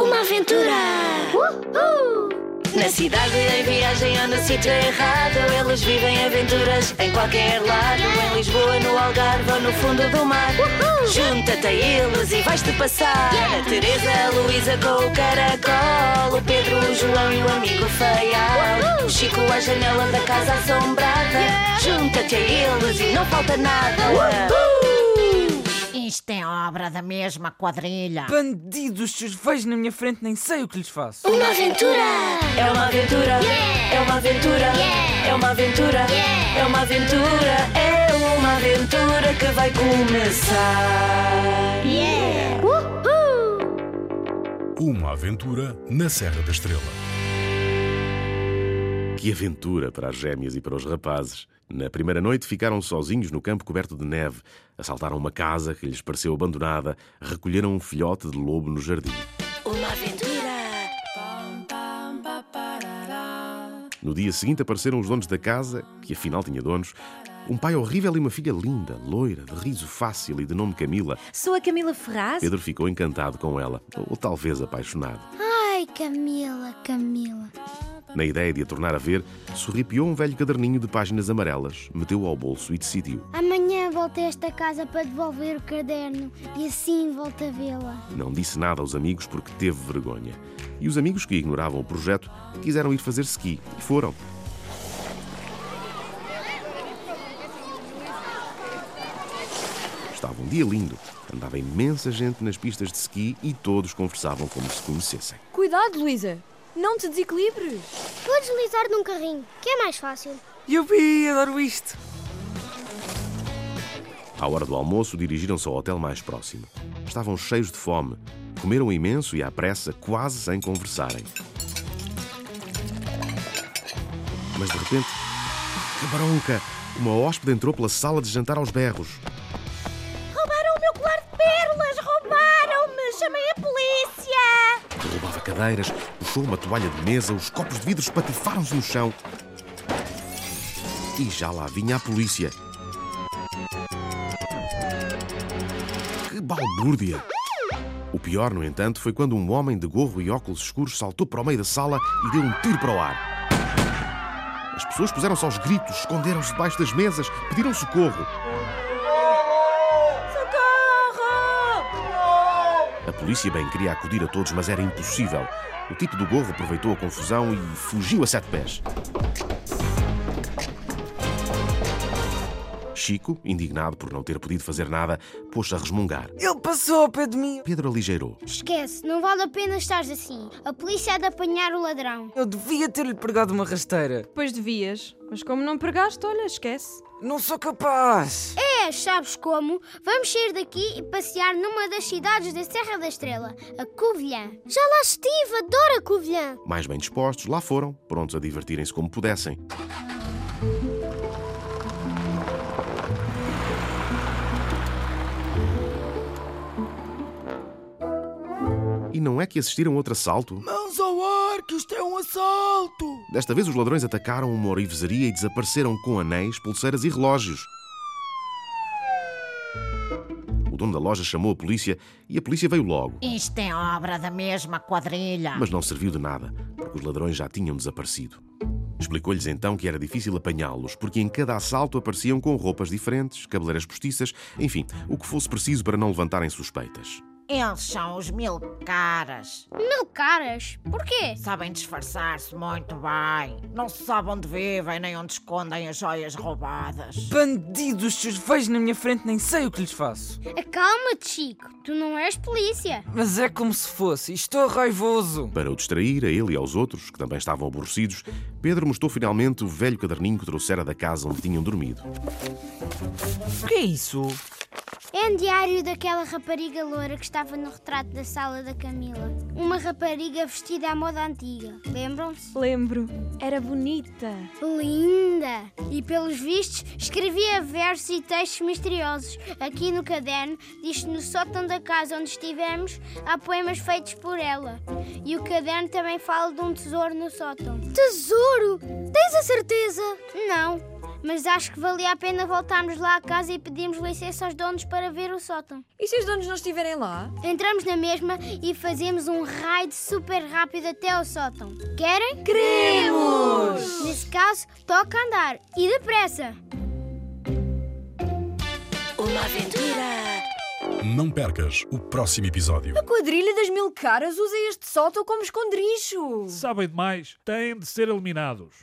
Uma aventura! Na cidade, em viagem ou no sítio errado Eles vivem aventuras em qualquer lado. Em Lisboa, no Algarve ou no fundo do mar. Junta-te a eles e vais-te passar. A Teresa, a Luísa com o caracol. O Pedro, o João e o amigo feial O Chico à janela da casa assombrada. Junta-te a eles e não falta nada Isto é obra da mesma quadrilha. Bandidos, se os vejo na minha frente, nem sei o que lhes faço. Uma aventura! É uma aventura! É uma aventura! É uma aventura! É uma aventura! É uma aventura que vai começar! Yeah! Uma aventura na Serra da Estrela. Que aventura para as gêmeas e para os rapazes. Na primeira noite ficaram sozinhos no campo coberto de neve, assaltaram uma casa que lhes pareceu abandonada, recolheram um filhote de lobo no jardim. Uma aventura! No dia seguinte apareceram os donos da casa, que afinal tinha donos, um pai horrível e uma filha linda, loira, de riso fácil e de nome Camila. Sou a Camila Ferraz. Pedro ficou encantado com ela, ou talvez apaixonado. Ai, Camila, Camila. Na ideia de a tornar a ver, sorripiou um velho caderninho de páginas amarelas, meteu-o ao bolso e decidiu. Amanhã volto a esta casa para devolver o caderno e assim volto a vê-la. Não disse nada aos amigos porque teve vergonha. E os amigos que ignoravam o projeto quiseram ir fazer ski e foram. Estava um dia lindo. Andava imensa gente nas pistas de ski e todos conversavam como se conhecessem. Cuidado, Luísa. Não te desequilibres. Vou deslizar num carrinho, que é mais fácil. Yupi, adoro isto. À hora do almoço, dirigiram-se ao hotel mais próximo. Estavam cheios de fome. Comeram imenso e à pressa, quase sem conversarem. Mas de repente, que bronca! Uma hóspede entrou pela sala de jantar aos berros. Cadeiras, puxou uma toalha de mesa, os copos de vidro espatifaram-se no chão. E já lá vinha a polícia. Que balbúrdia! O pior, no entanto, foi quando um homem de gorro e óculos escuros saltou para o meio da sala e deu um tiro para o ar. As pessoas puseram-se aos gritos, esconderam-se debaixo das mesas, pediram socorro. A polícia bem queria acudir a todos, mas era impossível. O tipo do gorro aproveitou a confusão e fugiu a sete pés. Chico, indignado por não ter podido fazer nada, pôs-se a resmungar. Ele passou ao pé de mim. Pedro aligeirou. Esquece, não vale a pena estares assim. A polícia há de apanhar o ladrão. Eu devia ter-lhe pregado uma rasteira. Pois devias. Mas como não pregaste, olha, esquece. Não sou capaz. É, sabes como? Vamos sair daqui e passear numa das cidades da Serra da Estrela, a Covilhã. Já lá estive, adoro a Covilhã. Mais bem dispostos, lá foram, prontos a divertirem-se como pudessem. E não é que assistiram a outro assalto? Mãos que isto é um assalto. Desta vez os ladrões atacaram uma orivesaria e desapareceram com anéis, pulseiras e relógios. O dono da loja chamou a polícia e a polícia veio logo. Isto é obra da mesma quadrilha. Mas não serviu de nada, porque os ladrões já tinham desaparecido. Explicou-lhes então que era difícil apanhá-los, porque em cada assalto apareciam com roupas diferentes, cabeleiras postiças, enfim, o que fosse preciso para não levantarem suspeitas. Eles são os mil caras. Mil caras? Porquê? Sabem disfarçar-se muito bem. Não se sabe onde vivem nem onde escondem as joias roubadas. Bandidos, se os vejo na minha frente, nem sei o que lhes faço. Acalma-te, Chico. Tu não és polícia. Mas é como se fosse. Estou raivoso. Para o distrair, a ele e aos outros, que também estavam aborrecidos, Pedro mostrou finalmente o velho caderninho que trouxera da casa onde tinham dormido. O que é isso? É um diário daquela rapariga loura que estava no retrato da sala da Camila. Uma rapariga vestida à moda antiga. Lembram-se? Lembro. Era bonita. Linda! E pelos vistos escrevia versos e textos misteriosos. Aqui no caderno diz que no sótão da casa onde estivemos há poemas feitos por ela. E o caderno também fala de um tesouro no sótão. Tesouro? Tens a certeza? Não. Mas acho que valia a pena voltarmos lá à casa e pedirmos licença aos donos para ver o sótão. E se os donos não estiverem lá? Entramos na mesma e fazemos um raid super rápido até ao sótão. Querem? Queremos! Nesse caso, toca andar e depressa. Uma aventura. Não percas o próximo episódio. A quadrilha das mil caras usa este sótão como esconderijo. Sabem demais, têm de ser eliminados.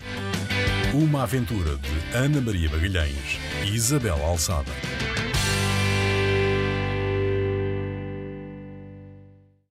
Uma aventura de Ana Maria Magalhães e Isabel Alçada.